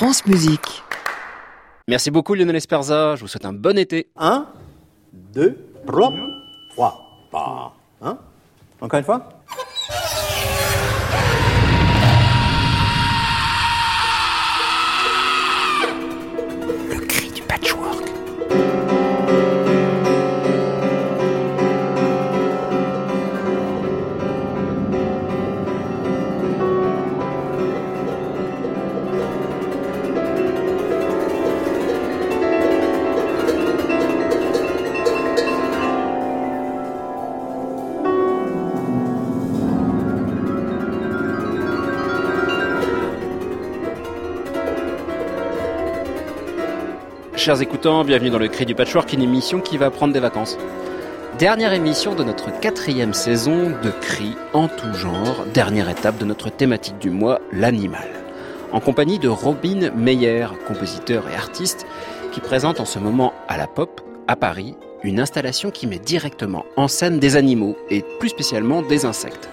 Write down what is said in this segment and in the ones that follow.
France Musique. Merci beaucoup Lionel Esperza, je vous souhaite un bon été. 1, 2, 3, 3. Hein? Encore une fois? Chers écoutants, bienvenue dans le Cri du Patchwork, une émission qui va prendre des vacances. Dernière émission de notre quatrième saison de Cri en tout genre, dernière étape de notre thématique du mois, l'animal. En compagnie de Robin Meyer, compositeur et artiste, qui présente en ce moment à la Pop, à Paris, une installation qui met directement en scène des animaux, et plus spécialement des insectes.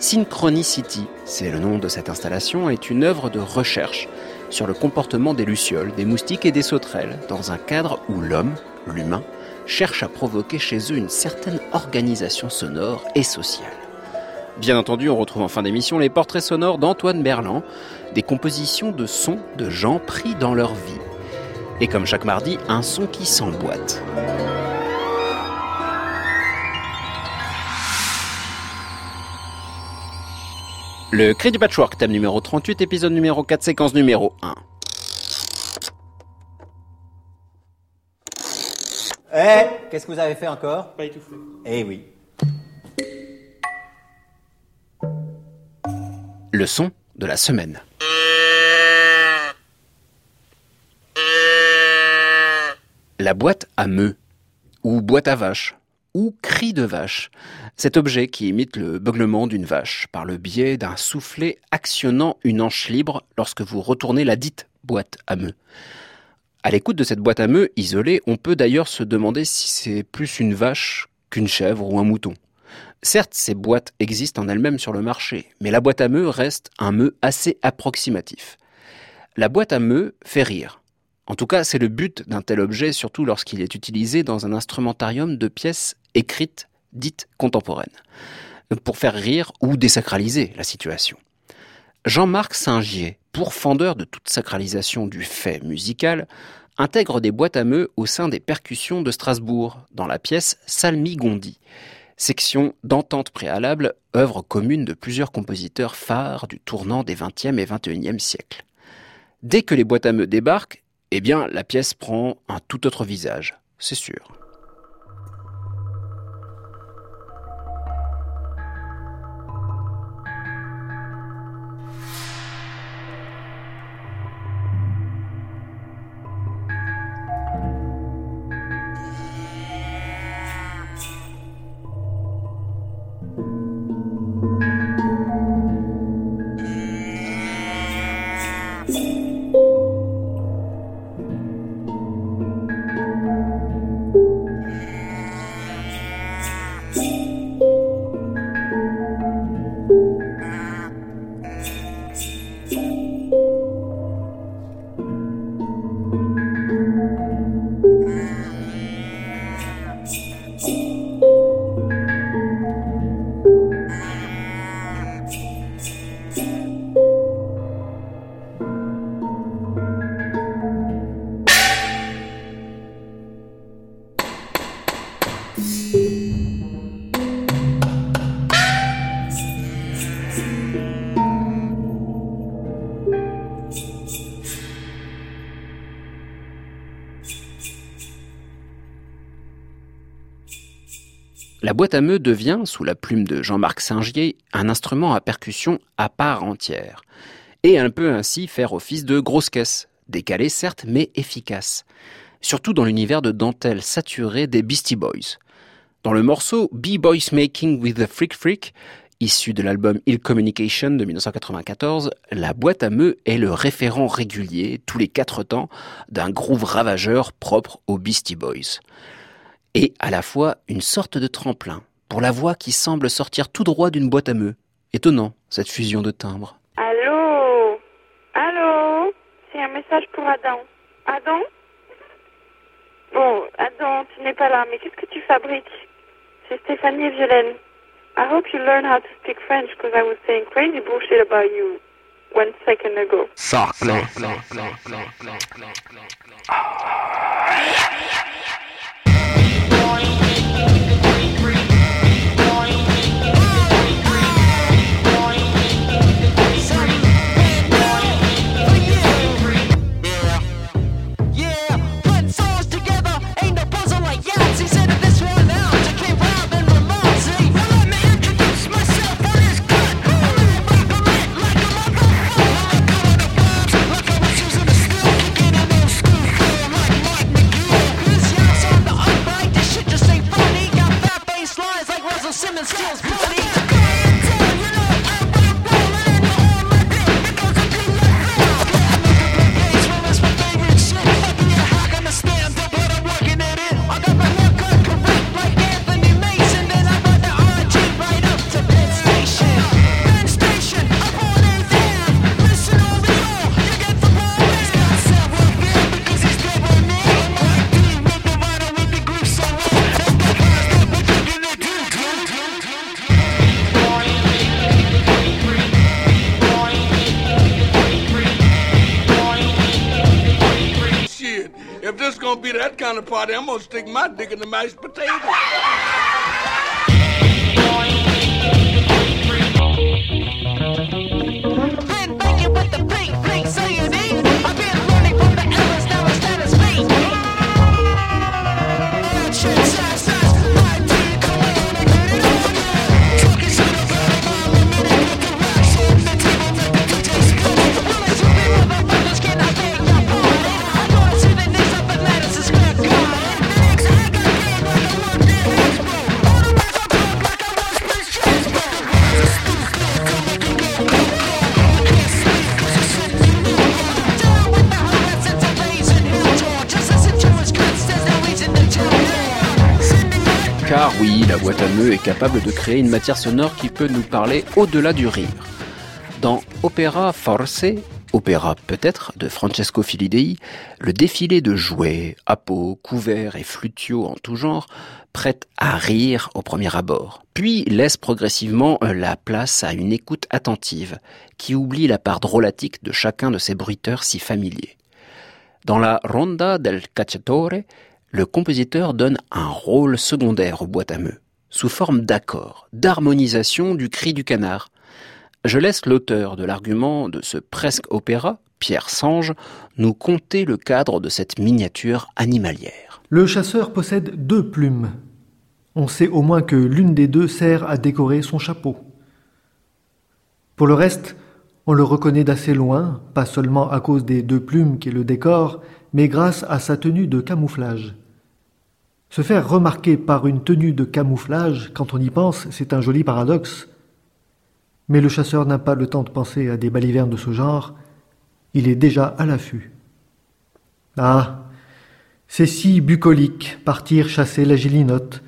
Synchronicity, c'est le nom de cette installation, est une œuvre de recherche sur le comportement des lucioles, des moustiques et des sauterelles, dans un cadre où l'homme, l'humain, cherche à provoquer chez eux une certaine organisation sonore et sociale. Bien entendu, on retrouve en fin d'émission les portraits sonores d'Antoine Berland, des compositions de sons de gens pris dans leur vie. Et comme chaque mardi, un son qui s'emboîte. Le cri du patchwork, thème numéro 38, épisode numéro 4, séquence numéro 1. Eh Qu'est-ce que vous avez fait encore? Pas étouffé. Eh oui. Le son de la semaine. La boîte à meux, ou boîte à vache, ou cri de vache. Cet objet qui imite le beuglement d'une vache par le biais d'un soufflet actionnant une hanche libre lorsque vous retournez la dite boîte à meux. À l'écoute de cette boîte à meux isolée, on peut d'ailleurs se demander si c'est plus une vache qu'une chèvre ou un mouton. Certes, ces boîtes existent en elles-mêmes sur le marché, mais la boîte à meux reste un meux assez approximatif. La boîte à meux fait rire. En tout cas, c'est le but d'un tel objet, surtout lorsqu'il est utilisé dans un instrumentarium de pièces écrites dites contemporaines, pour faire rire ou désacraliser la situation. Jean-Marc Saint-Gier, pourfendeur de toute sacralisation du fait musical, intègre des boîtes à meux au sein des percussions de Strasbourg, dans la pièce Salmigondi, section d'entente préalable, œuvre commune de plusieurs compositeurs phares du tournant des 20e et 21e siècles. Dès que les boîtes à meux débarquent, eh bien, la pièce prend un tout autre visage, c'est sûr. Boîte à meux devient, sous la plume de Jean-Marc Singier, un instrument à percussion à part entière, et elle peut ainsi faire office de grosse caisse, décalée certes, mais efficace, surtout dans l'univers de dentelle saturée des Beastie Boys. Dans le morceau B-Boys Making with the Freak Freak, issu de l'album Ill Communication de 1994, la boîte à meux est le référent régulier, tous les quatre temps, d'un groove ravageur propre aux Beastie Boys et à la fois une sorte de tremplin pour la voix qui semble sortir tout droit d'une boîte à meux. Étonnant, cette fusion de timbres. Allô? Allô? C'est un message pour Adam. Adam? Bon, Adam, tu n'es pas là, mais qu'est-ce que tu fabriques? C'est Stéphanie et Violaine. I hope you learn how to speak French because I was saying crazy bullshit about you one second ago. Sarclay. morning. Party, I'm gonna stick my dick in the mashed potatoes. Est capable de créer une matière sonore qui peut nous parler au-delà du rire. Dans Opera Force, opéra peut-être, de Francesco Filidei, le défilé de jouets, appos, couverts et flutiaux en tout genre prête à rire au premier abord, puis laisse progressivement euh, la place à une écoute attentive qui oublie la part drôlatique de chacun de ces bruiteurs si familiers. Dans la Ronda del Cacciatore, le compositeur donne un rôle secondaire aux boîtes à meux, sous forme d'accord, d'harmonisation du cri du canard. Je laisse l'auteur de l'argument de ce presque opéra, Pierre Sange, nous conter le cadre de cette miniature animalière. Le chasseur possède deux plumes. On sait au moins que l'une des deux sert à décorer son chapeau. Pour le reste, on le reconnaît d'assez loin, pas seulement à cause des deux plumes qui le décorent, mais grâce à sa tenue de camouflage. Se faire remarquer par une tenue de camouflage, quand on y pense, c'est un joli paradoxe. Mais le chasseur n'a pas le temps de penser à des balivernes de ce genre, il est déjà à l'affût. Ah, c'est si bucolique, partir chasser la gélinote.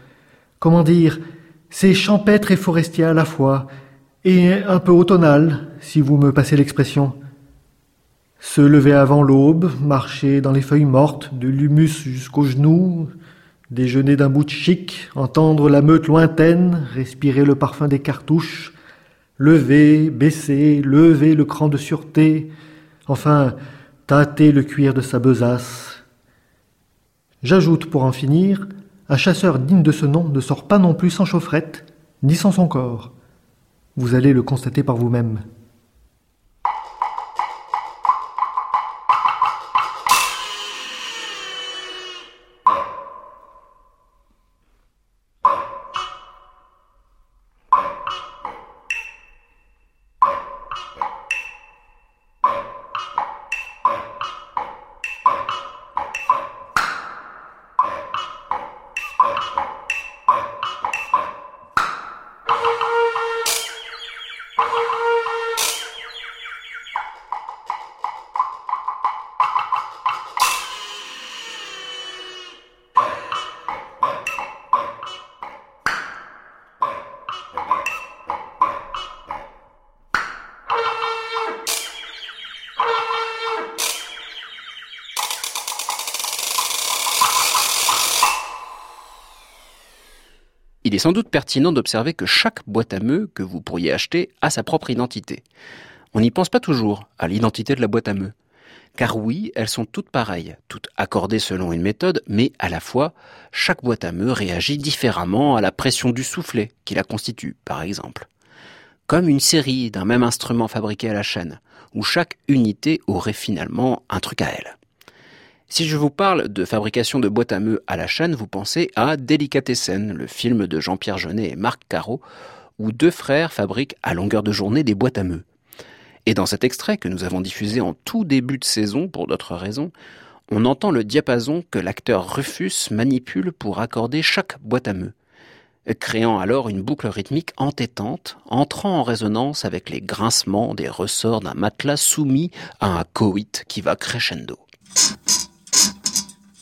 Comment dire, c'est champêtre et forestier à la fois, et un peu automnal, si vous me passez l'expression. Se lever avant l'aube, marcher dans les feuilles mortes, de l'humus jusqu'aux genoux, déjeuner d'un bout de chic, entendre la meute lointaine, respirer le parfum des cartouches, lever, baisser, lever le cran de sûreté, enfin, tâter le cuir de sa besace. J'ajoute pour en finir, un chasseur digne de ce nom ne sort pas non plus sans chaufferette, ni sans son corps. Vous allez le constater par vous-même. Il est sans doute pertinent d'observer que chaque boîte à meux que vous pourriez acheter a sa propre identité. On n'y pense pas toujours à l'identité de la boîte à meux. Car oui, elles sont toutes pareilles, toutes accordées selon une méthode, mais à la fois, chaque boîte à meux réagit différemment à la pression du soufflet qui la constitue, par exemple. Comme une série d'un même instrument fabriqué à la chaîne, où chaque unité aurait finalement un truc à elle. Si je vous parle de fabrication de boîtes à meux à la chaîne, vous pensez à Délicatessen, le film de Jean-Pierre Jeunet et Marc Caro, où deux frères fabriquent à longueur de journée des boîtes à meux. Et dans cet extrait que nous avons diffusé en tout début de saison pour d'autres raisons, on entend le diapason que l'acteur Rufus manipule pour accorder chaque boîte à meux, créant alors une boucle rythmique entêtante, entrant en résonance avec les grincements des ressorts d'un matelas soumis à un coït qui va crescendo.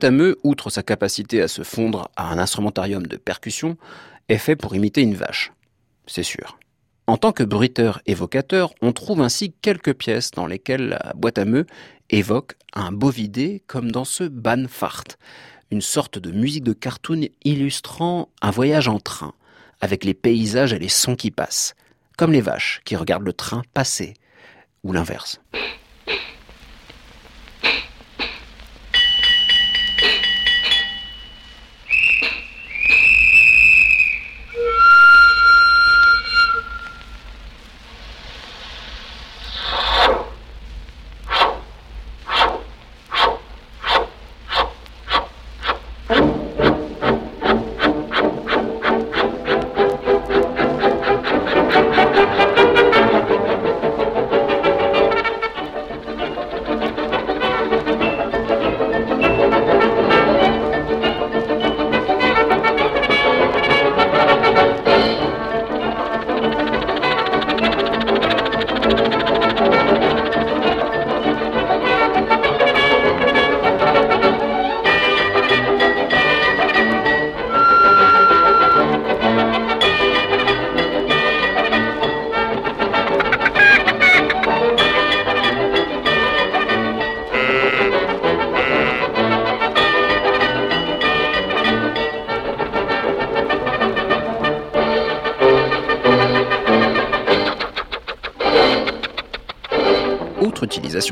Une boîte à meux, outre sa capacité à se fondre à un instrumentarium de percussion, est fait pour imiter une vache. C'est sûr. En tant que bruiteur évocateur, on trouve ainsi quelques pièces dans lesquelles la boîte à meux évoque un bovidé comme dans ce Banfart, une sorte de musique de cartoon illustrant un voyage en train, avec les paysages et les sons qui passent, comme les vaches qui regardent le train passer, ou l'inverse.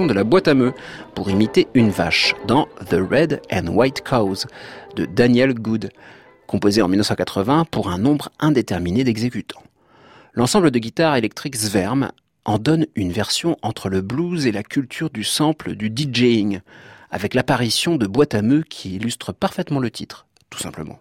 De la boîte à meux pour imiter une vache dans The Red and White Cows de Daniel Good, composé en 1980 pour un nombre indéterminé d'exécutants. L'ensemble de guitares électriques Zverm en donne une version entre le blues et la culture du sample du DJing, avec l'apparition de boîtes à meux qui illustrent parfaitement le titre, tout simplement.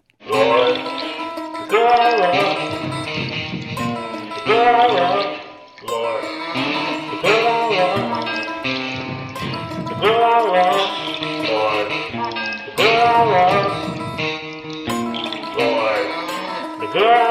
The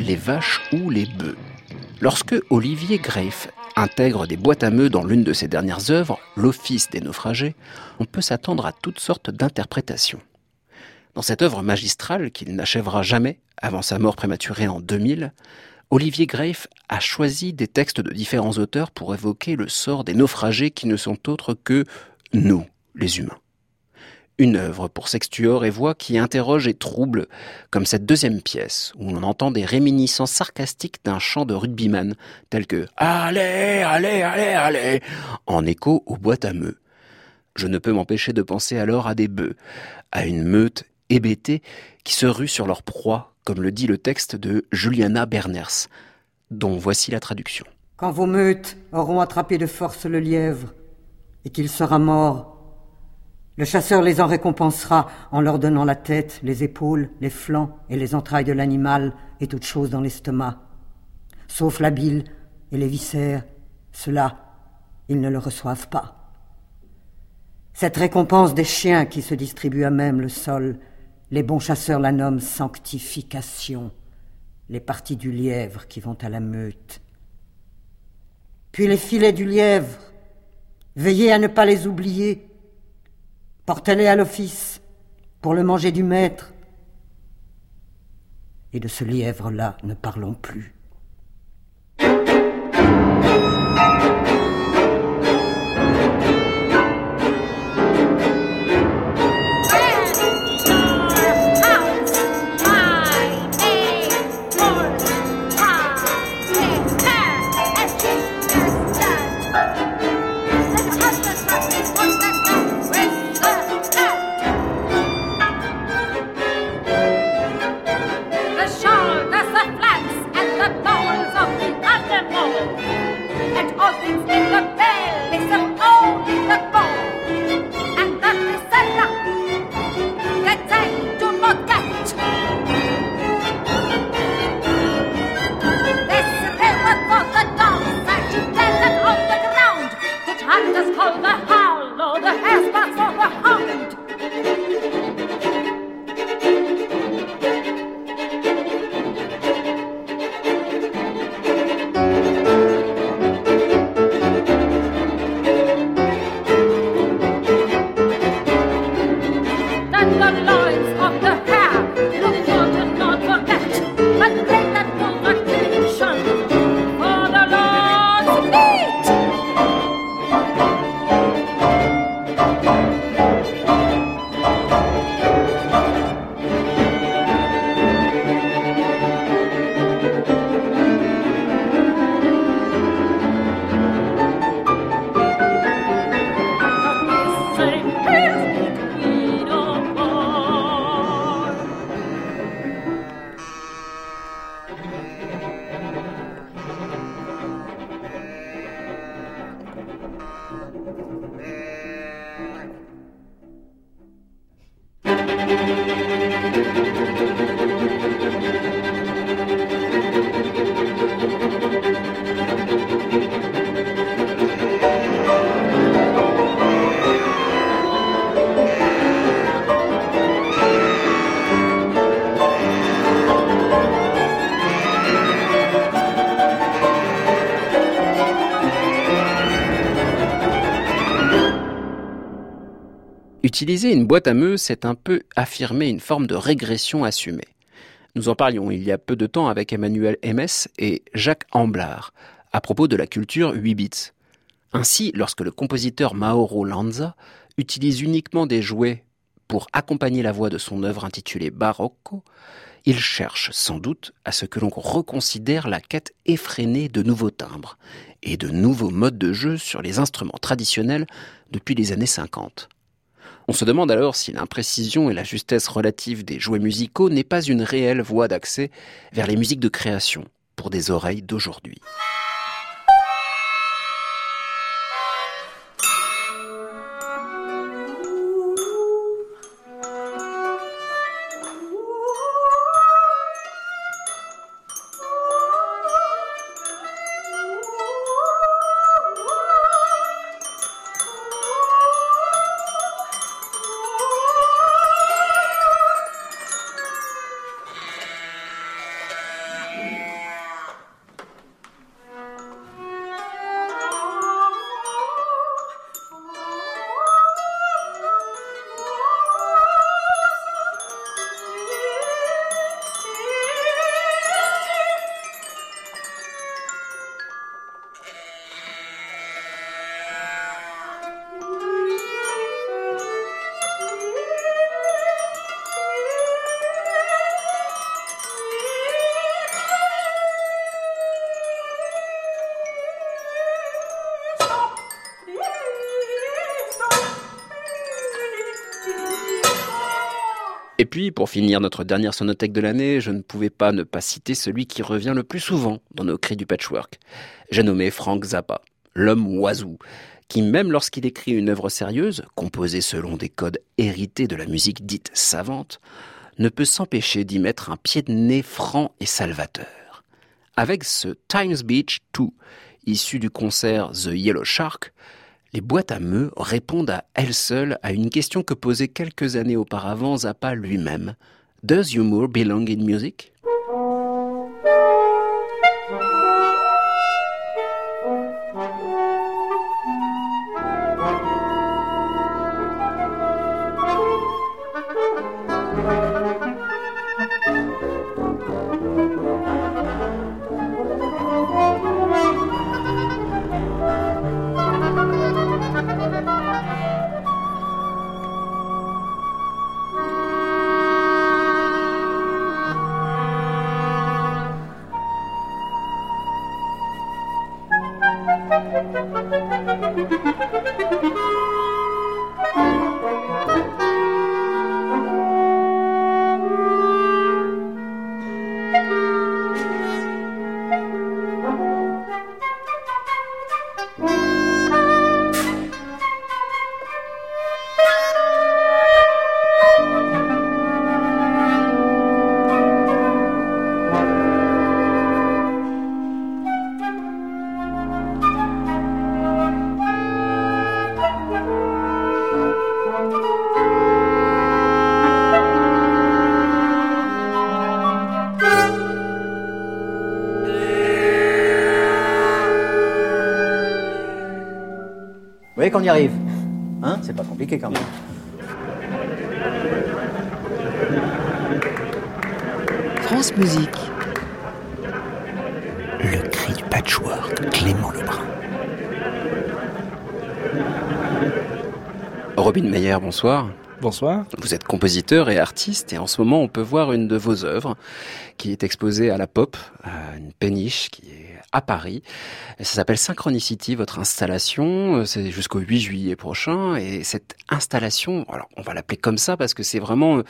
les vaches ou les bœufs. Lorsque Olivier Greif intègre des boîtes à meux dans l'une de ses dernières œuvres, L'Office des naufragés, on peut s'attendre à toutes sortes d'interprétations. Dans cette œuvre magistrale qu'il n'achèvera jamais avant sa mort prématurée en 2000, Olivier Greif a choisi des textes de différents auteurs pour évoquer le sort des naufragés qui ne sont autres que nous, les humains. Une œuvre pour sextuor et voix qui interroge et trouble, comme cette deuxième pièce, où on entend des réminiscences sarcastiques d'un chant de rugbyman, tel que Allez, allez, allez, allez, en écho aux boîtes à meux. Je ne peux m'empêcher de penser alors à des bœufs, à une meute hébétée qui se rue sur leur proie, comme le dit le texte de Juliana Berners, dont voici la traduction. Quand vos meutes auront attrapé de force le lièvre et qu'il sera mort, le chasseur les en récompensera en leur donnant la tête, les épaules, les flancs et les entrailles de l'animal et toutes choses dans l'estomac. Sauf la bile et les viscères, cela, ils ne le reçoivent pas. Cette récompense des chiens qui se distribuent à même le sol, les bons chasseurs la nomment sanctification, les parties du lièvre qui vont à la meute. Puis les filets du lièvre, veillez à ne pas les oublier, Portez-les à l'office pour le manger du maître. Et de ce lièvre-là, ne parlons plus. Utiliser une boîte à meux, c'est un peu affirmer une forme de régression assumée. Nous en parlions il y a peu de temps avec Emmanuel Ms et Jacques Amblard à propos de la culture 8 bits. Ainsi, lorsque le compositeur Mauro Lanza utilise uniquement des jouets pour accompagner la voix de son œuvre intitulée Barocco, il cherche sans doute à ce que l'on reconsidère la quête effrénée de nouveaux timbres et de nouveaux modes de jeu sur les instruments traditionnels depuis les années 50. On se demande alors si l'imprécision et la justesse relative des jouets musicaux n'est pas une réelle voie d'accès vers les musiques de création pour des oreilles d'aujourd'hui. Puis, pour finir notre dernière sonothèque de l'année, je ne pouvais pas ne pas citer celui qui revient le plus souvent dans nos cris du patchwork. J'ai nommé Frank Zappa, l'homme oiseau, qui même lorsqu'il écrit une œuvre sérieuse, composée selon des codes hérités de la musique dite savante, ne peut s'empêcher d'y mettre un pied de nez franc et salvateur. Avec ce Times Beach 2, issu du concert The Yellow Shark, les boîtes à meux répondent à elles seules à une question que posait quelques années auparavant Zappa lui-même. Does humor belong in music? Compliqué quand même. France Musique. Le cri du patchwork, Clément Lebrun. Robin Meyer, bonsoir. Bonsoir. Vous êtes compositeur et artiste et en ce moment on peut voir une de vos œuvres qui est exposée à la Pop, à une péniche qui est à Paris. Ça s'appelle Synchronicity, votre installation. Euh, C'est jusqu'au 8 juillet prochain. Et cette installation, alors on va l'appeler comme ça parce que c'est vraiment euh,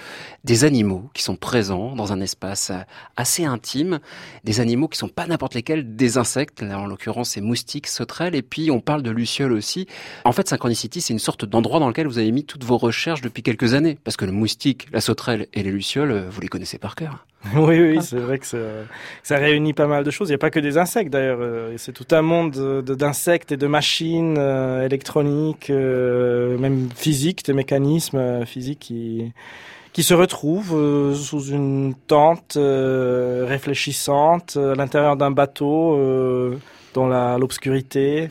des animaux qui sont présents dans un espace euh, assez intime. Des animaux qui sont pas n'importe lesquels, des insectes. Là, en l'occurrence, c'est moustiques, sauterelles. Et puis, on parle de lucioles aussi. En fait, Synchronicity, c'est une sorte d'endroit dans lequel vous avez mis toutes vos recherches depuis quelques années. Parce que le moustique, la sauterelle et les lucioles, euh, vous les connaissez par cœur. Oui, oui, c'est vrai que ça, réunit pas mal de choses. Il n'y a pas que des insectes d'ailleurs. euh, C'est tout un monde de- de- d'insectes et de machines euh, électroniques, même physiques, des mécanismes physiques qui se retrouvent sous une tente réfléchissante à l'intérieur d'un bateau dans l'obscurité.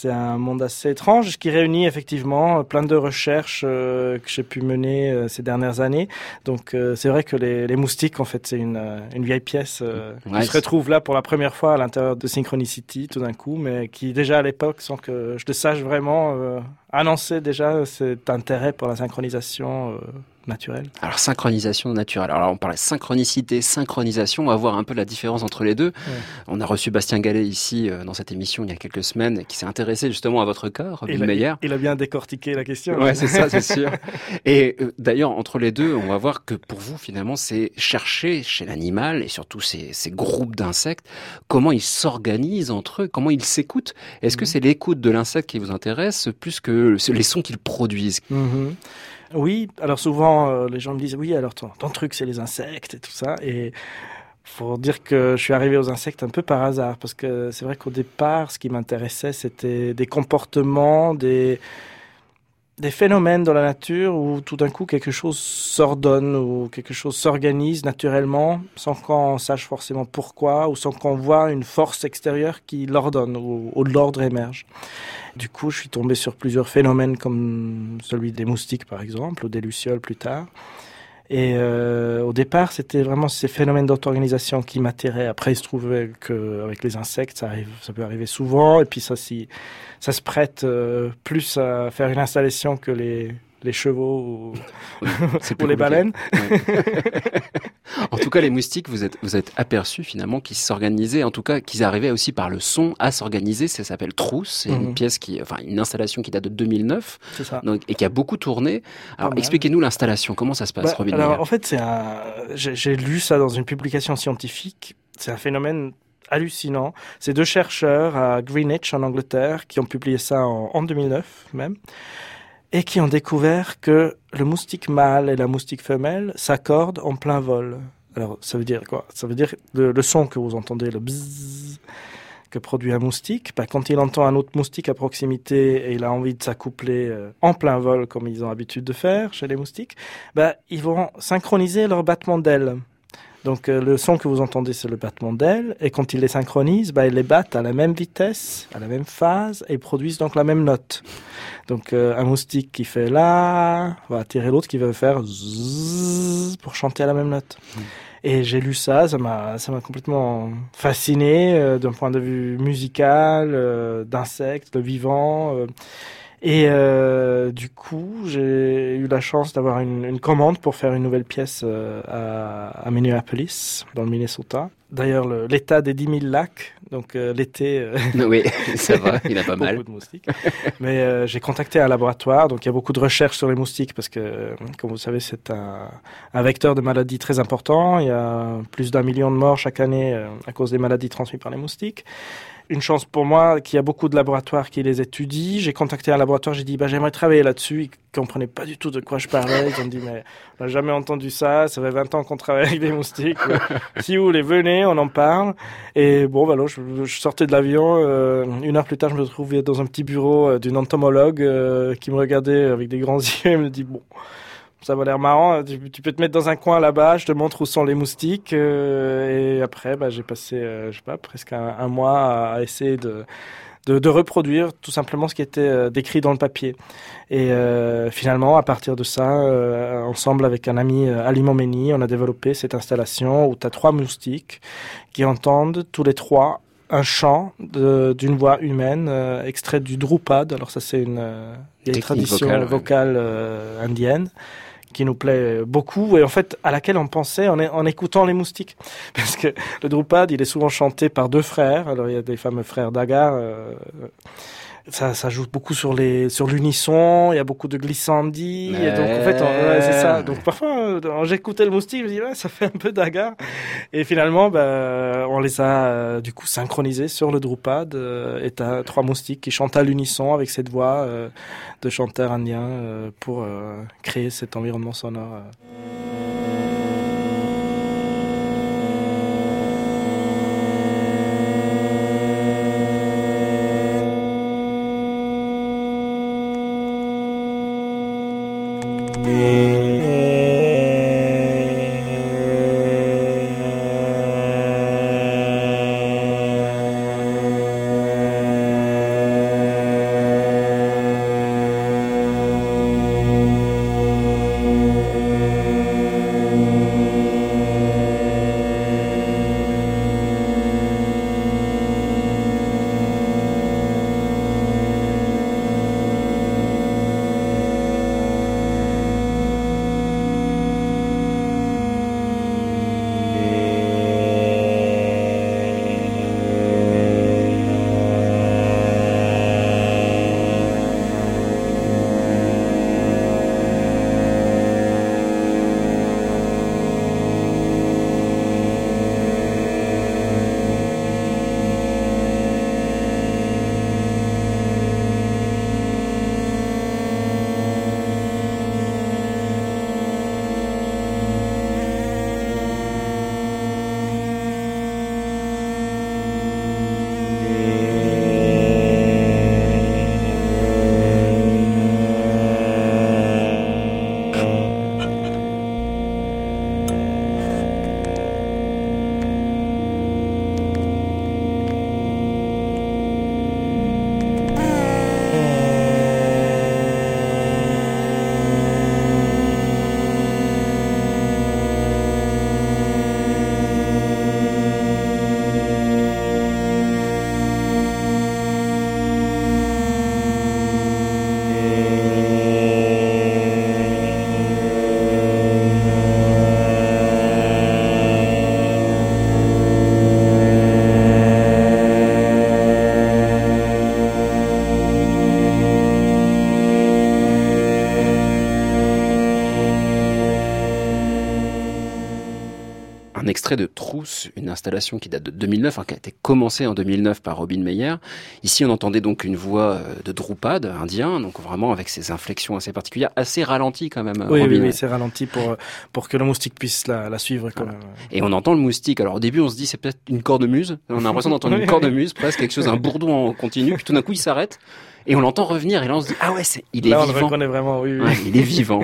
C'est un monde assez étrange qui réunit effectivement plein de recherches euh, que j'ai pu mener euh, ces dernières années. Donc euh, c'est vrai que les, les moustiques, en fait, c'est une, une vieille pièce Ouais, qui se retrouve là pour la première fois à l'intérieur de Synchronicity tout d'un coup, mais qui déjà à l'époque, sans que je le sache vraiment, annonçait déjà cet intérêt pour la synchronisation naturelle. Alors synchronisation naturelle. Alors on parlait synchronicité, synchronisation. On va voir un peu la différence entre les deux. On a reçu Bastien Gallet ici euh, dans cette émission il y a quelques semaines qui s'est intéressé justement à votre corps, Robin Meyer. il a bien décortiqué la question. Ouais, c'est ça, c'est sûr. Et euh, d'ailleurs, entre les deux, on va voir que pour vous, finalement, c'est chercher chez l'animal et surtout ces, ces groupes d'insectes, comment ils s'organisent entre eux, comment ils s'écoutent. Est-ce que c'est l'écoute de l'insecte qui vous intéresse plus que les sons qu'ils produisent? Mhm. Oui, alors souvent euh, les gens me disent oui, alors ton, ton truc c'est les insectes et tout ça. Et faut dire que je suis arrivé aux insectes un peu par hasard parce que c'est vrai qu'au départ, ce qui m'intéressait c'était des comportements, des des phénomènes dans la nature où tout d'un coup quelque chose s'ordonne ou quelque chose s'organise naturellement sans qu'on sache forcément pourquoi ou sans qu'on voit une force extérieure qui l'ordonne ou, ou l'ordre émerge. Du coup, je suis tombé sur plusieurs phénomènes comme celui des moustiques par exemple ou des lucioles plus tard. Et euh, au départ, c'était vraiment ces phénomènes d'auto-organisation qui m'attiraient. Après, il se trouvait qu'avec les insectes, ça, arrive, ça peut arriver souvent. Et puis, ça, si, ça se prête euh, plus à faire une installation que les, les chevaux ou, plus les baleines. En tout cas, les moustiques, vous êtes, vous êtes aperçus finalement qu'ils s'organisaient, en tout cas qu'ils arrivaient aussi par le son à s'organiser. Ça s'appelle Trousse. C'est une Mhm. pièce qui, enfin, une installation qui date de 2009 C'est ça. donc, et qui a beaucoup tourné. Alors, expliquez-nous l'installation. Comment ça se passe, Bah, Robin alors, en fait, c'est un. J'ai j'ai lu ça dans une publication scientifique. C'est un phénomène hallucinant. C'est deux chercheurs à Greenwich en Angleterre qui ont publié ça en, en 2009 même et qui ont découvert que le moustique mâle et la moustique femelle s'accordent en plein vol. Alors, ça veut dire quoi? Ça veut dire le, le son que vous entendez, le bzzz que produit un moustique, bah, quand il entend un autre moustique à proximité et il a envie de s'accoupler euh, en plein vol comme ils ont l'habitude de faire chez les moustiques, bah, ils vont synchroniser leur battement d'ailes. Donc euh, le son que vous entendez, c'est le battement d'ailes, et quand ils les synchronisent, bah, ils les battent à la même vitesse, à la même phase, et produisent donc la même note. Donc euh, un moustique qui fait là va attirer l'autre qui va faire zzz pour chanter à la même note. Et j'ai lu ça, ça m'a ça m'a complètement fasciné euh, d'un point de vue musical, euh, d'insectes, de vivants. Et euh, du coup, j'ai eu la chance d'avoir une, une commande pour faire une nouvelle pièce euh, à, à Minneapolis, dans le Minnesota. D'ailleurs, le- l'état des 10 000 lacs, donc euh, l'été. euh, Oui, ça va, il a pas mal. beaucoup de moustiques. Mais euh, j'ai contacté un laboratoire, donc il y a beaucoup de recherches sur les moustiques parce que, comme vous savez, c'est un, un vecteur de maladie très important. Il y a plus d'un million de morts chaque année euh, à cause des maladies transmises par les moustiques. Une chance pour moi qu'il y a beaucoup de laboratoires qui les étudient. J'ai contacté un laboratoire, j'ai dit bah, j'aimerais travailler là-dessus. Ils comprenaient pas du tout de quoi je parlais. Ils ont dit mais on n'a jamais entendu ça. Ça fait 20 ans qu'on travaille avec des moustiques. si vous voulez, venez, on en parle. Et bon, voilà, je, je sortais de l'avion. euh, une heure plus tard, je me retrouvais dans un petit bureau euh, d'une entomologue euh, qui me regardait avec des grands yeux et me dit bon. Ça va l'air marrant. Tu, tu peux te mettre dans un coin là-bas. Je te montre où sont les moustiques. euh, et après, bah, j'ai passé, euh, je sais pas, presque un, un mois à, à essayer de, de, de reproduire tout simplement ce qui était euh, décrit dans le papier. Et euh, finalement, à partir de ça, euh, ensemble avec un ami Ali Momeni, on a développé cette installation où tu as trois moustiques qui entendent tous les trois un chant d'une voix humaine euh, extraite du Drupad. Alors ça, c'est une tradition vocale, vocale, ouais. Qui nous plaît beaucoup et en fait à laquelle on pensait en, en écoutant les moustiques. Parce que le Drupad il est souvent chanté par deux frères. Alors il y a des fameux frères Dagar euh, ça, ça joue beaucoup sur les sur l'unisson il y a beaucoup de glissandis et donc en fait ouais, c'est ça. Donc parfois euh, quand j'écoutais le moustique je me dis ouais, ça fait un peu Dagar et finalement bah, on les a euh, du coup synchronisés sur le Drupad euh, et t'as trois moustiques qui chantent à l'unisson avec cette voix de chanteurs indiens euh, pour créer cet environnement sonore. Une installation qui date de 2009, hein, qui a été commencée en 2009 par Robin Meyer. Ici, on entendait donc une voix euh, de Drupad, indien, donc vraiment avec ses inflexions assez particulières, assez ralenties quand même. Oui, Robin. oui, oui, c'est ralenti pour, euh, pour que le moustique puisse la, la suivre quand même. Et on entend le moustique. Alors au début, on se dit c'est peut-être une cornemuse. On a l'impression d'entendre une cornemuse, presque quelque chose, un bourdon en continu. Puis tout d'un coup, il s'arrête et on l'entend revenir. Et là, on se dit ah ouais, il est Là, on le vivant. reconnaît vraiment, oui, oui. Ouais, il est vivant.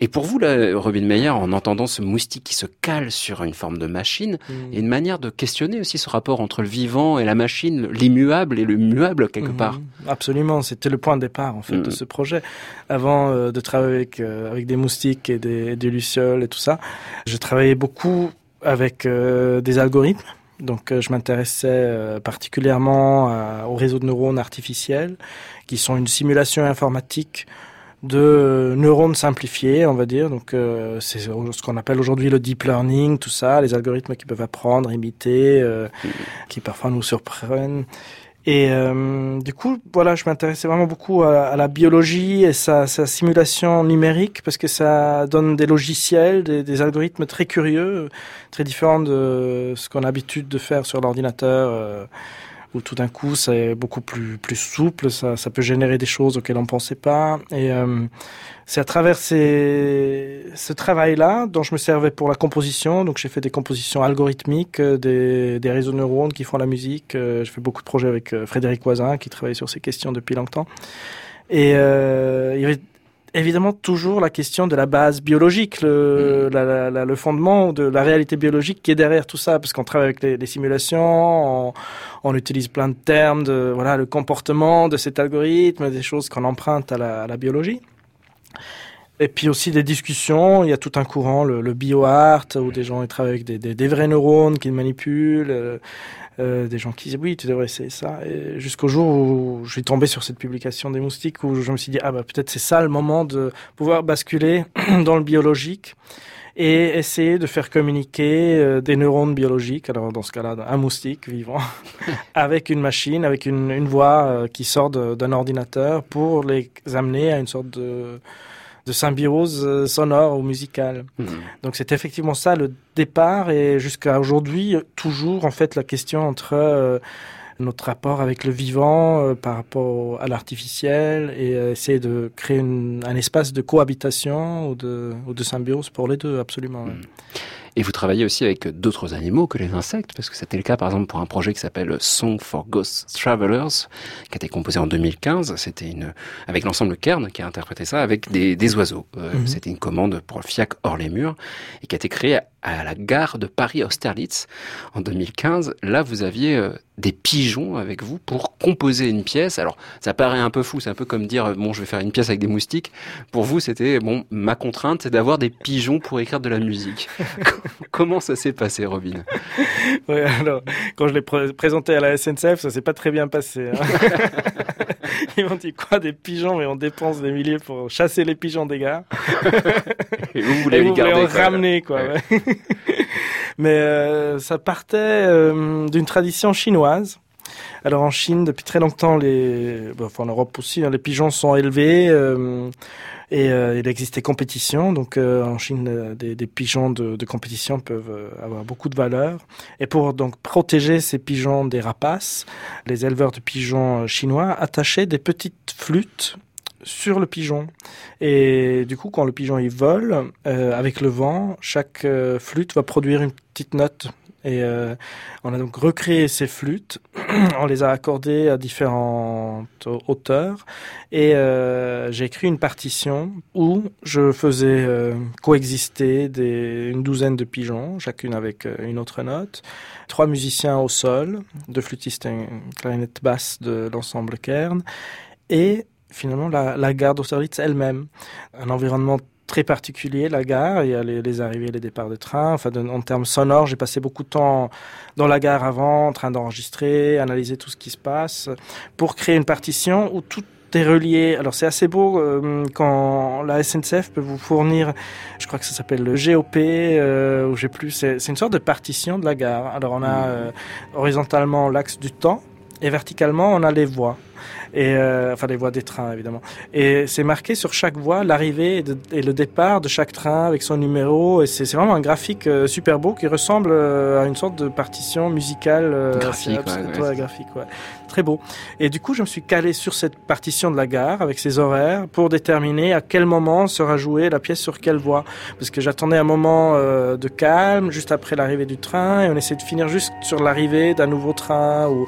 Et pour vous, là, Robin Meyer, en entendant ce moustique qui se cale sur une forme de machine, Mm. il y a une manière de questionner aussi ce rapport entre le vivant et la machine, l'immuable et le muable quelque Mhm. part. Absolument, c'était le point de départ en fait de Mhm. ce projet. Avant euh, de travailler avec, euh, avec des moustiques et des, et des lucioles et tout ça, je travaillais beaucoup avec euh, des algorithmes. Donc euh, je m'intéressais euh, particulièrement à- aux réseaux de neurones artificiels, qui sont une simulation informatique de euh, neurones simplifiés, on va dire. Donc euh, c'est ce qu'on appelle aujourd'hui le deep learning, tout ça, les algorithmes qui peuvent apprendre, imiter, euh, qui parfois nous surprennent. Et euh, du coup, voilà, je m'intéressais vraiment beaucoup à, la biologie et sa, simulation numérique parce que ça donne des logiciels, des, des algorithmes très curieux, très différents de ce qu'on a l'habitude de faire sur l'ordinateur. Où tout d'un coup c'est beaucoup plus plus souple, ça, ça peut générer des choses auxquelles on pensait pas. Et euh, c'est à travers ces, ce travail-là dont je me servais pour la composition. Donc j'ai fait des compositions algorithmiques, euh, des, des réseaux de neurones qui font la musique. Euh, je fais beaucoup de projets avec euh, Frédéric Voisin qui travaille sur ces questions depuis longtemps. Et euh, il y avait évidemment toujours la question de la base biologique, le, la- la- la- le fondement de la réalité biologique qui est derrière tout ça, parce qu'on travaille avec les, les simulations, on, on utilise plein de termes, de voilà le comportement de cet algorithme, des choses qu'on emprunte à la, à la biologie. Et puis aussi des discussions, il y a tout un courant, le, le bioart, où des gens ils travaillent avec des, des, des vrais neurones qu'ils manipulent, euh, euh, des gens qui disent oui, tu devrais essayer ça. Jusqu'au jour où je suis tombé sur cette publication des moustiques, où je me suis dit, ah bah peut-être c'est ça le moment de pouvoir basculer dans le biologique et essayer de faire communiquer euh, des neurones biologiques, alors dans ce cas-là, un moustique vivant, avec une machine, avec une, une voix euh, qui sort d'un ordinateur pour les amener à une sorte de, de symbiose euh, sonore ou musicale. Donc c'est effectivement ça le départ et jusqu'à aujourd'hui, toujours en fait la question entre euh, notre rapport avec le vivant euh, par rapport à l'artificiel et essayer de créer une- un espace de cohabitation ou de, ou de symbiose pour les deux, absolument. ouais. Et vous travaillez aussi avec d'autres animaux que les insectes, parce que c'était le cas par exemple pour un projet qui s'appelle Song for Ghost Travelers, qui a été composé en 2015. C'était une avec l'ensemble Kern qui a interprété ça avec des, des oiseaux. Euh, Mhm. C'était une commande pour le FIAC hors les murs et qui a été créée à, la gare de Paris Austerlitz en 2015. Là, vous aviez euh, des pigeons avec vous pour composer une pièce. Alors, ça paraît un peu fou, c'est un peu comme dire euh, bon, je vais faire une pièce avec des moustiques. Pour vous, c'était bon, ma contrainte, c'est d'avoir des pigeons pour écrire de la musique. Comment ça s'est passé, Robin? Ouais, alors, quand je l'ai pré- présenté à la SNCF, ça s'est pas très bien passé. hein. Ils m'ont dit quoi des pigeons, mais on dépense des milliers pour chasser les pigeons des gares. Et vous voulez Et les vous garder, quoi, ramener, quoi. Ouais. ouais. mais euh, ça partait euh, d'une tradition chinoise. Alors en Chine, depuis très longtemps, les, enfin en Europe aussi, hein, les pigeons sont élevés euh, et euh, il existe des compétitions. Donc euh, en Chine, des, pigeons de, compétition peuvent avoir beaucoup de valeur. Et pour donc protéger ces pigeons des rapaces, les éleveurs de pigeons chinois attachaient des petites flûtes sur le pigeon. Et du coup, quand le pigeon il vole, avec le vent, chaque flûte va produire une petite note. Et euh, on a donc recréé ces flûtes, on les a accordées à différentes hauteurs, et euh, j'ai écrit une partition où je faisais euh, coexister une douzaine de pigeons, chacune avec une autre note, trois musiciens au sol, deux flûtistes et une clarinette basse de l'ensemble Kern, et finalement la, la gare d'Austerlitz elle-même. Un environnement très particulier, la gare. Il y a les, les arrivées et les départs de train. Enfin, de- en termes sonores, j'ai passé beaucoup de temps dans la gare avant, en train d'enregistrer, analyser tout ce qui se passe, pour créer une partition où tout est relié. Alors c'est assez beau euh, quand la SNCF peut vous fournir, je crois que ça s'appelle le GOP, euh, ou j'ai plus, c'est une sorte de partition de la gare. Alors on a euh, horizontalement l'axe du temps, et verticalement, on a les voies. Et euh, enfin les voies des trains évidemment. Et c'est marqué sur chaque voie l'arrivée et, le départ de chaque train avec son numéro. Et c'est vraiment un graphique euh, super beau qui ressemble euh, à une sorte de partition musicale euh, Graphique, ouais, graphique, ouais. Très beau. Et du coup, je me suis calé sur cette partition de la gare avec ses horaires pour déterminer à quel moment sera jouée la pièce sur quelle voie. Parce que j'attendais un moment euh, de calme juste après l'arrivée du train et on essayait de finir juste sur l'arrivée d'un nouveau train ou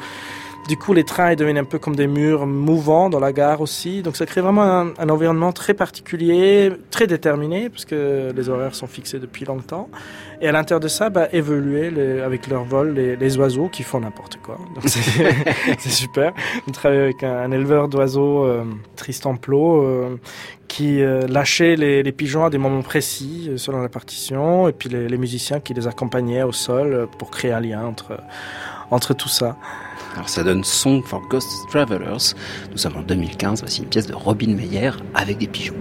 du coup, les trains ils deviennent un peu comme des murs mouvants dans la gare aussi. Donc, ça crée vraiment un, environnement très particulier, très déterminé, parce que les horaires sont fixés depuis longtemps. Et à l'intérieur de ça, bah, évoluer les- avec leur vol les, oiseaux qui font n'importe quoi. Donc, c'est super. On travaille avec un, éleveur d'oiseaux, euh, Tristan Plot, euh, qui euh, lâchait les, pigeons à des moments précis selon la partition, et puis les, les musiciens qui les accompagnaient au sol pour créer un lien entre, entre tout ça. Alors ça donne Song for Ghost Travelers. Nous sommes en 2015, voici une pièce de Robin Meyer avec des pigeons.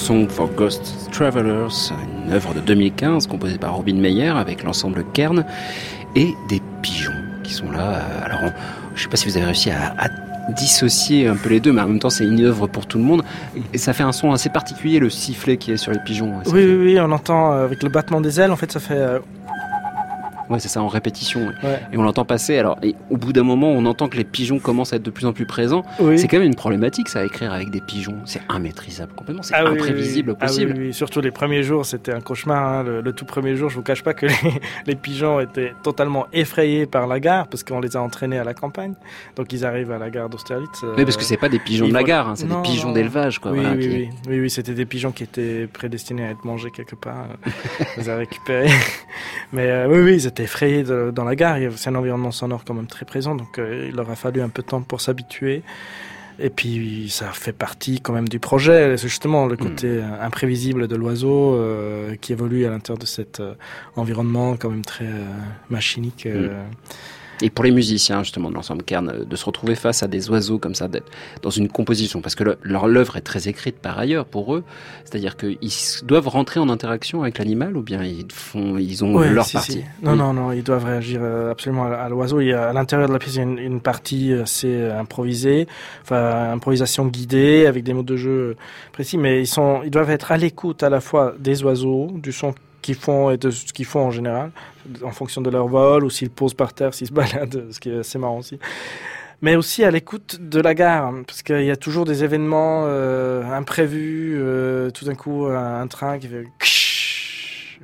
Song for Ghost Travelers, une œuvre de 2015 composée par Robin Meyer avec l'ensemble Kern et des pigeons qui sont là. Euh, Alors, on- je sais pas si vous avez réussi à, à dissocier un peu les deux, mais en même temps, c'est une œuvre pour tout le monde. Et ça fait un son assez particulier, le sifflet qui est sur les pigeons. Oui, oui, oui, on entend euh, avec le battement des ailes, en fait, ça fait. Euh, Ouais, c'est ça, en répétition. ouais. Ouais. Et on l'entend passer. Alors, et au bout d'un moment, on entend que les pigeons commencent à être de plus en plus présents. Oui. C'est quand même une problématique, ça, à écrire avec des pigeons. C'est immaîtrisable complètement. C'est Ah oui, oui, imprévisible oui. au Ah oui, possible. oui, oui. Surtout les premiers jours, c'était un cauchemar. hein. Le, le tout premier jour, je vous cache pas que les, les pigeons étaient totalement effrayés par la gare parce qu'on les a entraînés à la campagne. Donc ils arrivent à la gare d'Austerlitz. euh, Oui, parce que c'est pas des pigeons de ils la gare, hein, c'est des pigeons d'élevage, quoi. Oui, voilà, oui, qui- oui, oui, oui, c'était des pigeons qui étaient prédestinés à être mangés quelque part. euh, on les a récupérés. Mais euh, oui, oui, ils étaient effrayés de- dans la gare. C'est un environnement sonore quand même très présent, donc euh, il leur a fallu un peu de temps pour s'habituer. Et puis ça fait partie quand même du projet. C'est justement le côté euh, imprévisible de l'oiseau euh, qui évolue à l'intérieur de cet euh, environnement quand même très euh, machinique. euh. Et pour les musiciens, justement, de l'ensemble Kern, euh, de se retrouver face à des oiseaux comme ça, d'être dans une composition, parce que le- leur l'œuvre est très écrite par ailleurs pour eux, c'est-à-dire qu'ils doivent rentrer en interaction avec l'animal, ou bien ils font, ils ont leur si, partie? si. Non, Oui. non, non, ils doivent réagir euh, absolument à, l'oiseau. Il y a, à l'intérieur de la pièce, il y a une, une partie assez euh, improvisée, enfin improvisation guidée avec des mots de jeu précis, mais ils sont, ils doivent être à l'écoute à la fois des oiseaux, du son qu'ils font et de ce qu'ils font en général, en fonction de leur vol ou s'ils posent par terre, s'ils se baladent, ce qui est assez marrant aussi. Mais aussi à l'écoute de la gare, hein, parce qu'il y a toujours des événements euh, imprévus. euh, tout d'un coup, un, train qui fait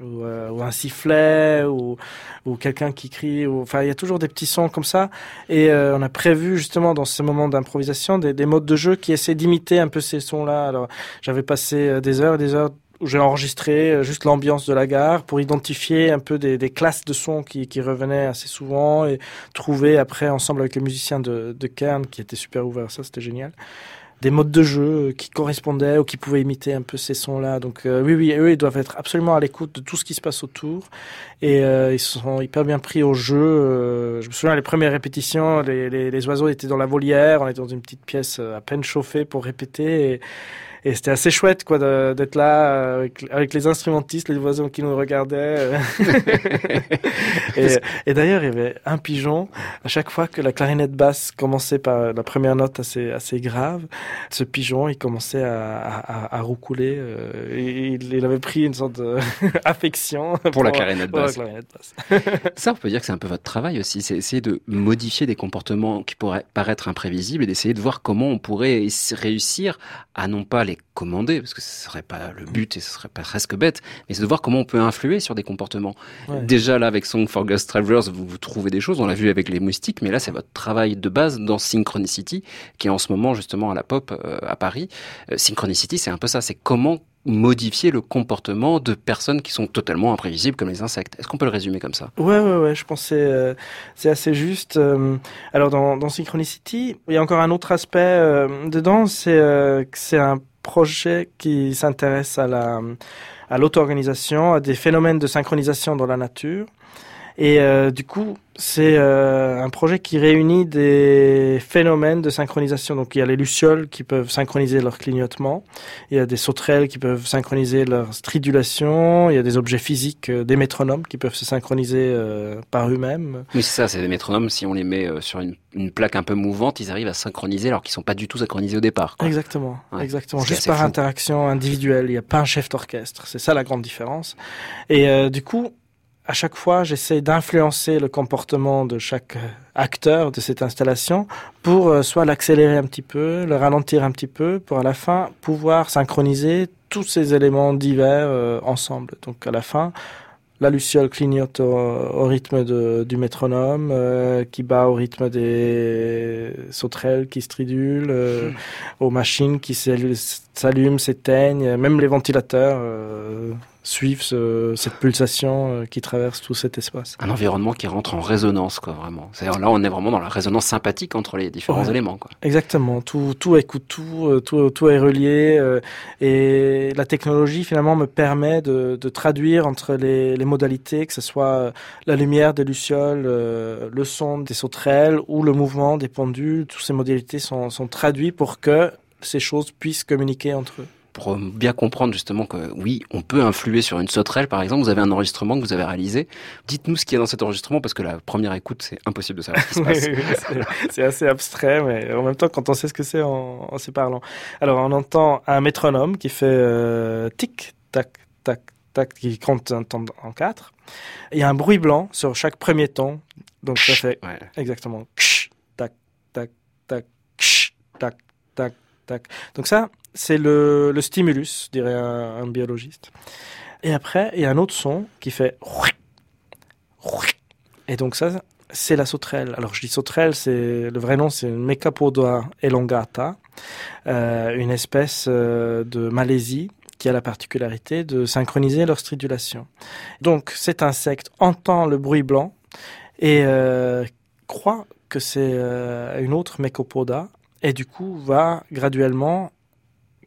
ou, euh, ou un sifflet ou, ou quelqu'un qui crie. Enfin, il y a toujours des petits sons comme ça. Et euh, on a prévu justement dans ce moment d'improvisation des, des modes de jeu qui essaient d'imiter un peu ces sons-là. Alors, j'avais passé des heures et des heures où j'ai enregistré euh, juste l'ambiance de la gare pour identifier un peu des, des classes de sons qui, qui revenaient assez souvent et trouver après ensemble avec les musiciens de, de Kern qui étaient super ouverts ça, c'était génial. Des modes de jeu euh, qui correspondaient ou qui pouvaient imiter un peu ces sons-là. Donc euh, oui, oui, eux, ils doivent être absolument à l'écoute de tout ce qui se passe autour. Et euh, ils sont hyper bien pris au jeu. Euh, je me souviens, les premières répétitions, les, les, les oiseaux étaient dans la volière. On était dans une petite pièce euh, à peine chauffée pour répéter. Et c'était assez chouette quoi d'être là euh, avec, avec les instrumentistes, les oiseaux qui nous regardaient. euh. et et d'ailleurs, il y avait un pigeon. À chaque fois que la clarinette basse commençait par la première note assez assez grave, ce pigeon, il commençait à, à, roucouler. euh, et il, il avait pris une sorte d'affection Pour la clarinette pour la basse. clarinette basse. Ça, on peut dire que c'est un peu votre travail aussi, c'est essayer de modifier des comportements qui pourraient paraître imprévisibles et d'essayer de voir comment on pourrait réussir à non pas les like commander, parce que ce serait pas le but et ce serait pas presque bête, mais c'est de voir comment on peut influer sur des comportements. Ouais. Déjà là, avec Song for Ghost Travelers, vous, vous trouvez des choses, on l'a vu avec les moustiques, mais là, c'est votre travail de base dans Synchronicity, qui est en ce moment justement à la pop euh, à Paris. Euh, Synchronicity, c'est un peu ça, c'est comment modifier le comportement de personnes qui sont totalement imprévisibles comme les insectes. Est-ce qu'on peut le résumer comme ça? Ouais, ouais, ouais, je pense que c'est, euh, c'est assez juste. Euh, alors, dans, dans Synchronicity, il y a encore un autre aspect euh, dedans, c'est que c'est un projet qui s'intéresse à la à l'auto-organisation, à des phénomènes de synchronisation dans la nature. Et euh, du coup, c'est euh, un projet qui réunit des phénomènes de synchronisation. Donc, il y a les lucioles qui peuvent synchroniser leur clignotement. Il y a des sauterelles qui peuvent synchroniser leur stridulation. Il y a des objets physiques, euh, des métronomes qui peuvent se synchroniser euh, par eux-mêmes. Oui, c'est ça, c'est des métronomes. Si on les met euh, sur une, une plaque un peu mouvante, ils arrivent à synchroniser alors qu'ils sont pas du tout synchronisés au départ. quoi. Exactement, Ouais. exactement. Juste par fou. interaction individuelle. Il n'y a pas un chef d'orchestre. C'est ça la grande différence. Et euh, du coup, à chaque fois, j'essaie d'influencer le comportement de chaque euh, acteur de cette installation pour euh, soit l'accélérer un petit peu, le ralentir un petit peu, pour à la fin pouvoir synchroniser tous ces éléments divers euh, ensemble. Donc à la fin, la luciole clignote au, au rythme de, du métronome, euh, qui bat au rythme des sauterelles qui stridulent, euh, aux machines qui s'allu- s'allument, s'éteignent, même les ventilateurs suivent ce- cette pulsation euh, qui traverse tout cet espace. Un environnement qui rentre en résonance, quoi, vraiment. C'est-à-dire là, on est vraiment dans la résonance sympathique entre les différents Ouais. éléments, quoi. Exactement, tout, tout écoute tout, euh, tout, tout est relié euh, et la technologie finalement me permet de, de traduire entre les, les modalités, que ce soit la lumière des lucioles, euh, le son des sauterelles ou le mouvement des pendules, toutes ces modalités sont, sont traduits pour que ces choses puissent communiquer entre eux. Pour bien comprendre justement que oui, on peut influer sur une sauterelle, par exemple. Vous avez un enregistrement que vous avez réalisé. Dites-nous ce qu'il y a dans cet enregistrement parce que la première écoute, c'est impossible de savoir ce qui se passe. Oui, oui, c'est- assez abstrait, mais en même temps, quand on sait ce que c'est, en, en s'y parlant. Alors, on entend un métronome qui fait euh, tic, tac, tac, tac, qui compte un temps en quatre. Il y a un bruit blanc sur chaque premier ton. Donc ça fait Ouais. exactement tac, tac, tac, tac, tac, Donc ça, c'est le, stimulus, dirait un, biologiste. Et après, il y a un autre son qui fait et donc ça, c'est la sauterelle. Alors je dis sauterelle, c'est le vrai nom, c'est une Mecapoda elongata, euh, une espèce euh, de Malaisie qui a la particularité de synchroniser leur stridulation. Donc cet insecte entend le bruit blanc et euh, croit que c'est une autre Mecopoda et du coup va graduellement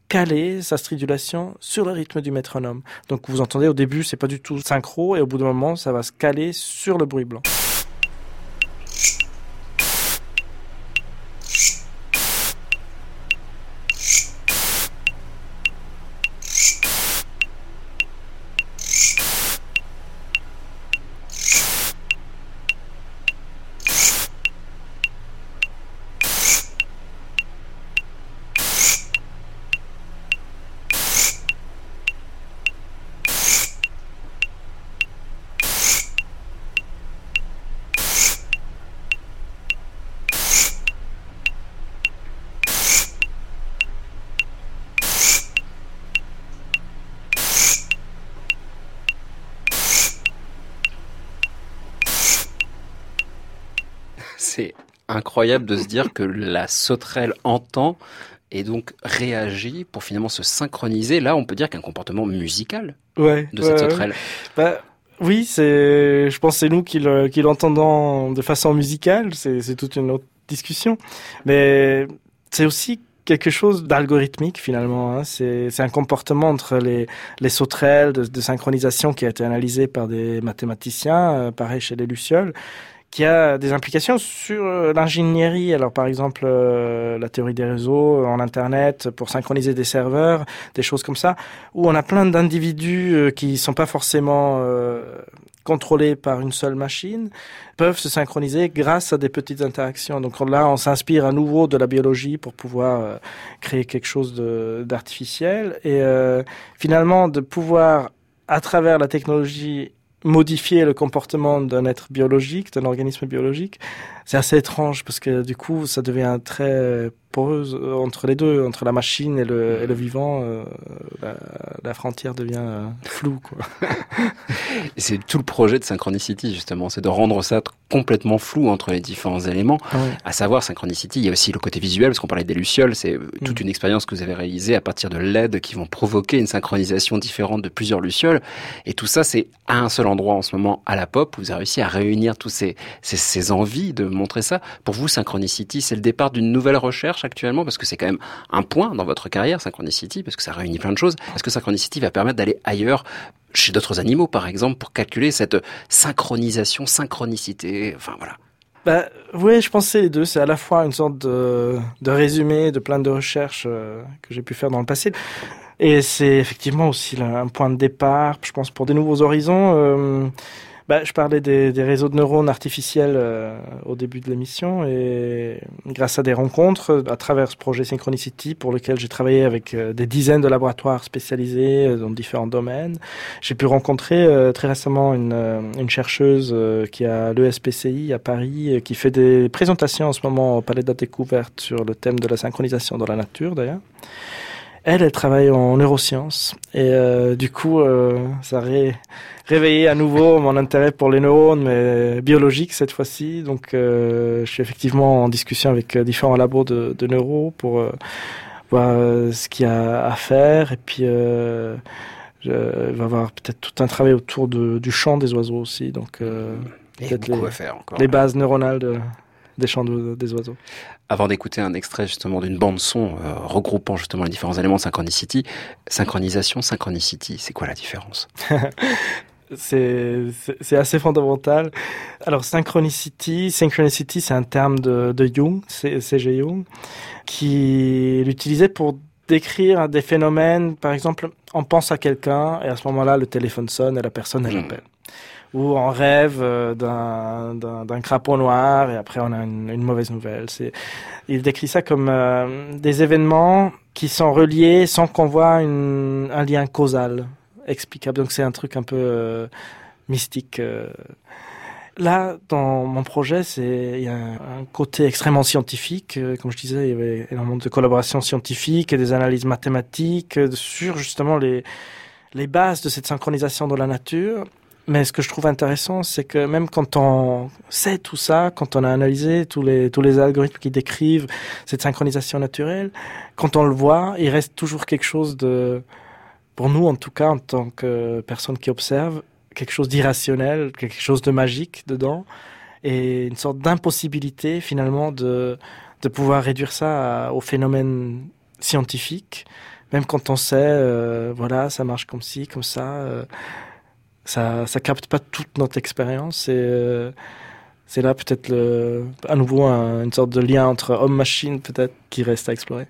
caler sa stridulation sur le rythme du métronome. Donc vous entendez au début c'est pas du tout synchro et au bout d'un moment ça va se caler sur le bruit blanc. C'est incroyable de se dire que la sauterelle entend et donc réagit pour finalement se synchroniser. Là, on peut dire qu'un comportement musical Ouais. de cette ouais. sauterelle. Bah, oui, c'est, je pense, que c'est nous qui le- qui l'entendons de façon musicale. C'est, toute une autre discussion. Mais c'est aussi quelque chose d'algorithmique finalement. hein. C'est, c'est un comportement entre les, les sauterelles de, de synchronisation qui a été analysé par des mathématiciens, euh, pareil chez les lucioles, qui a des implications sur euh, l'ingénierie. Alors par exemple, euh, la théorie des réseaux euh, en Internet pour synchroniser des serveurs, des choses comme ça, où on a plein d'individus euh, qui sont pas forcément euh, contrôlés par une seule machine, peuvent se synchroniser grâce à des petites interactions. Donc là, on s'inspire à nouveau de la biologie pour pouvoir créer quelque chose d'artificiel et finalement de pouvoir, à travers la technologie, modifier le comportement d'un être biologique, d'un organisme biologique, c'est assez étrange parce que du coup, ça devient très poreuse euh, entre les deux, entre la machine et le, et le vivant. euh, la, la frontière devient euh, floue. C'est tout le projet de Synchronicity, justement, c'est de rendre ça complètement flou entre les différents éléments. Ouais. À savoir, Synchronicity, il y a aussi le côté visuel, parce qu'on parlait des Lucioles, c'est toute Mm. une expérience que vous avez réalisée à partir de LED qui vont provoquer une synchronisation différente de plusieurs Lucioles. Et tout ça, c'est à un seul endroit en ce moment, à la pop, où vous avez réussi à réunir tous ces, ces, ces envies de montrer ça. Pour vous, Synchronicity, c'est le départ d'une nouvelle recherche actuellement, parce que c'est quand même un point dans votre carrière, Synchronicity, parce que ça réunit plein de choses. Est-ce que Synchronicity va permettre d'aller ailleurs chez d'autres animaux, par exemple, pour calculer cette synchronisation, synchronicité, enfin voilà. Bah, oui, je pense que c'est les deux. C'est à la fois une sorte de, de résumé de plein de recherches euh, que j'ai pu faire dans le passé. Et c'est effectivement aussi un point de départ, je pense, pour des nouveaux horizons. Euh, bah, je parlais des, réseaux de neurones artificiels euh, au début de l'émission et grâce à des rencontres à travers ce projet Synchronicity pour lequel j'ai travaillé avec euh, des dizaines de laboratoires spécialisés euh, dans différents domaines, j'ai pu rencontrer très récemment une, une chercheuse qui a l'ESPCI à Paris, qui fait des présentations en ce moment au Palais de la Découverte sur le thème de la synchronisation dans la nature d'ailleurs. Elle, elle travaille en neurosciences et euh, du coup, euh, ça a ré- réveillé à nouveau mon intérêt pour les neurones, mais biologiques cette fois-ci. Donc, euh, je suis effectivement en discussion avec différents labos de, de neuro pour voir ce qu'il y a à faire et puis je, il va y avoir peut-être tout un travail autour de, du chant des oiseaux aussi. Donc, peut-être les, à faire encore. les bases neuronales de, des chants de- des oiseaux. Avant d'écouter un extrait justement d'une bande son euh, regroupant justement les différents éléments de Synchronicity, synchronisation, synchronicity, c'est quoi la différence? C'est assez fondamental. Alors synchronicity, synchronicity, c'est un terme de, de Jung, C.G. Jung, qui l'utilisait pour décrire des phénomènes. Par exemple, on pense à quelqu'un et à ce moment-là, le téléphone sonne et la personne elle Mm. appelle. Ou on rêve euh, d'un crapaud noir et après on a une, mauvaise nouvelle. C'est il décrit ça comme euh, des événements qui sont reliés sans qu'on voit une, un lien causal. explicable. Donc c'est un truc un peu euh, mystique. Là, dans mon projet, c'est il y a un, côté extrêmement scientifique. Comme je disais, il y avait énormément de collaborations scientifiques et des analyses mathématiques sur justement les les bases de cette synchronisation dans la nature. Mais ce que je trouve intéressant, c'est que même quand on sait tout ça, quand on a analysé tous les, tous les algorithmes qui décrivent cette synchronisation naturelle, quand on le voit, il reste toujours quelque chose de, pour nous en tout cas, en tant que personne qui observe, quelque chose d'irrationnel, quelque chose de magique dedans, et une sorte d'impossibilité finalement de, de pouvoir réduire ça au phénomène scientifique, même quand on sait, euh, voilà, ça marche comme ci, comme ça. euh, ça, ça capte pas toute notre expérience et euh, c'est là peut-être à nouveau un- une sorte de lien entre homme-machine peut-être qui reste à explorer.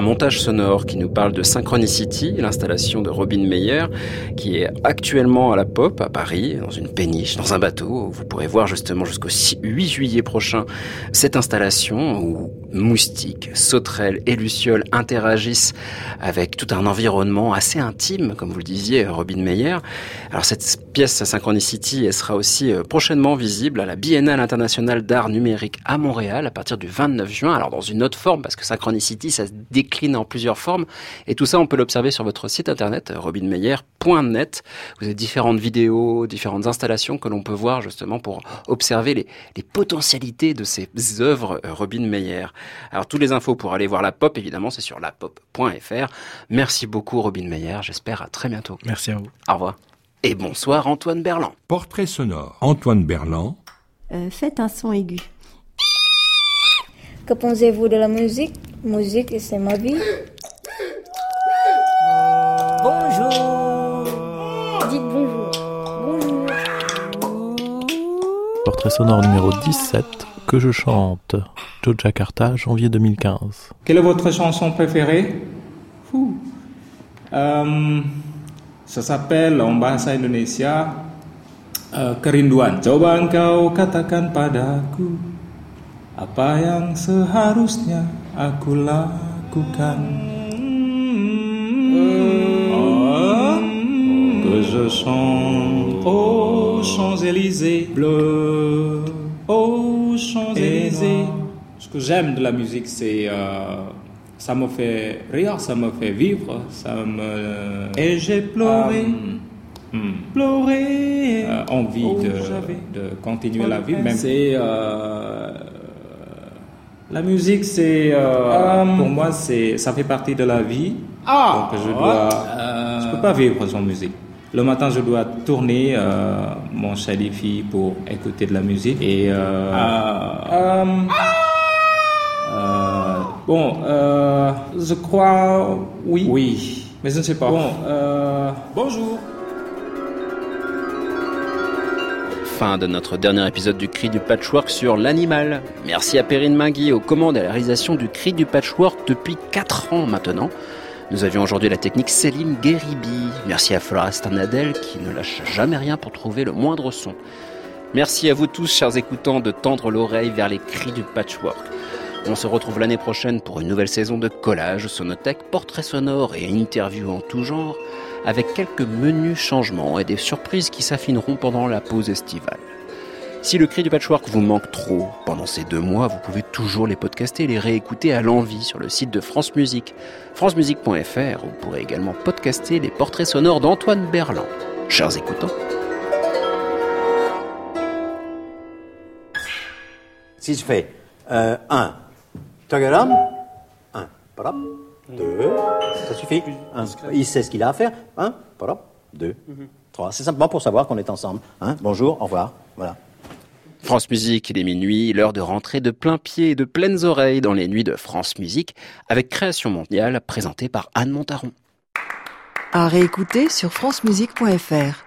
Un montage sonore qui nous parle de Synchronicity, l'installation de Robin Meyer, qui est actuellement à la Pop à Paris, dans une péniche, dans un bateau. Vous pourrez voir justement jusqu'au 8 juillet prochain cette installation où moustiques, sauterelles et lucioles interagissent avec tout un environnement assez intime, comme vous le disiez, Robin Meyer. Alors cette pièce Synchronicity, elle sera aussi euh, prochainement visible à la Biennale internationale d'art numérique à Montréal à partir du 29 juin. Alors dans une autre forme, parce que Synchronicity, ça se décline en plusieurs formes. Et tout ça, on peut l'observer sur votre site internet, robinmeyer.net. Vous avez différentes vidéos, différentes installations que l'on peut voir justement pour observer les, les potentialités de ces œuvres euh, Robin Meyer. Alors, toutes les infos pour aller voir la pop, évidemment, c'est sur lapop.fr. Merci beaucoup, Robin Meyer. J'espère à très bientôt. Merci à vous. Au revoir. Et bonsoir, Antoine Berland. Portrait sonore. Antoine Berland. Euh, faites un son aigu. Que pensez-vous de la musique Musique, c'est ma vie. Bonjour. Dites bonjour. Bonjour. Portrait sonore numéro 17 que je chante. Jakarta, janvier 2015. Quelle est votre chanson préférée? Euh, ça s'appelle en bahasa Indonesia euh, Kerinduan. Coba engkau katakan padaku apa yang seharusnya aku lakukan? Oh, que je chante aux Champs-Élysées bleus, aux Champs-Élysées. Ce que j'aime de la musique, c'est euh, ça me fait rire, ça me fait vivre, ça me et j'ai pleuré. Pleuré, Euh, envie Oh, de, continuer la vie. Même c'est euh, la musique, c'est euh, pour moi, c'est ça fait partie de la vie. Ah, Donc je dois, je peux pas vivre sans musique. Le matin, je dois tourner euh, mon Shalifi pour écouter de la musique et euh, euh, euh, bon, euh, je crois oui, oui, mais je ne sais pas. Bon, euh, bonjour. Fin de notre dernier épisode du Cri du Patchwork sur l'animal. Merci à Perrine Mingui aux commandes et à la réalisation du Cri du Patchwork depuis 4 ans maintenant. Nous avions aujourd'hui la technique Céline Guéribi. Merci à Flora Starnadel qui ne lâche jamais rien pour trouver le moindre son. Merci à vous tous, chers écoutants, de tendre l'oreille vers les cris du patchwork. On se retrouve l'année prochaine pour une nouvelle saison de collage, sonothèque, portraits sonores et interviews en tout genre, avec quelques menus changements et des surprises qui s'affineront pendant la pause estivale. Si le cri du patchwork vous manque trop pendant ces deux mois, vous pouvez toujours les podcaster et les réécouter à l'envie sur le site de France Musique, francemusique.fr. Vous pourrez également podcaster les portraits sonores d'Antoine Berland. Chers écoutants, Si je fais 1, tagaram, 1, parap, 2, ça suffit. Un, il sait ce qu'il a à faire. 1, parap, 2, 3. C'est simplement pour savoir qu'on est ensemble. Hein. Bonjour, au revoir. Voilà. France Musique, il est minuit, l'heure de rentrer de plein pied et de pleines oreilles dans les nuits de France Musique, avec Création Mondiale, présentée par Anne Montaron. À réécouter sur francemusique.fr.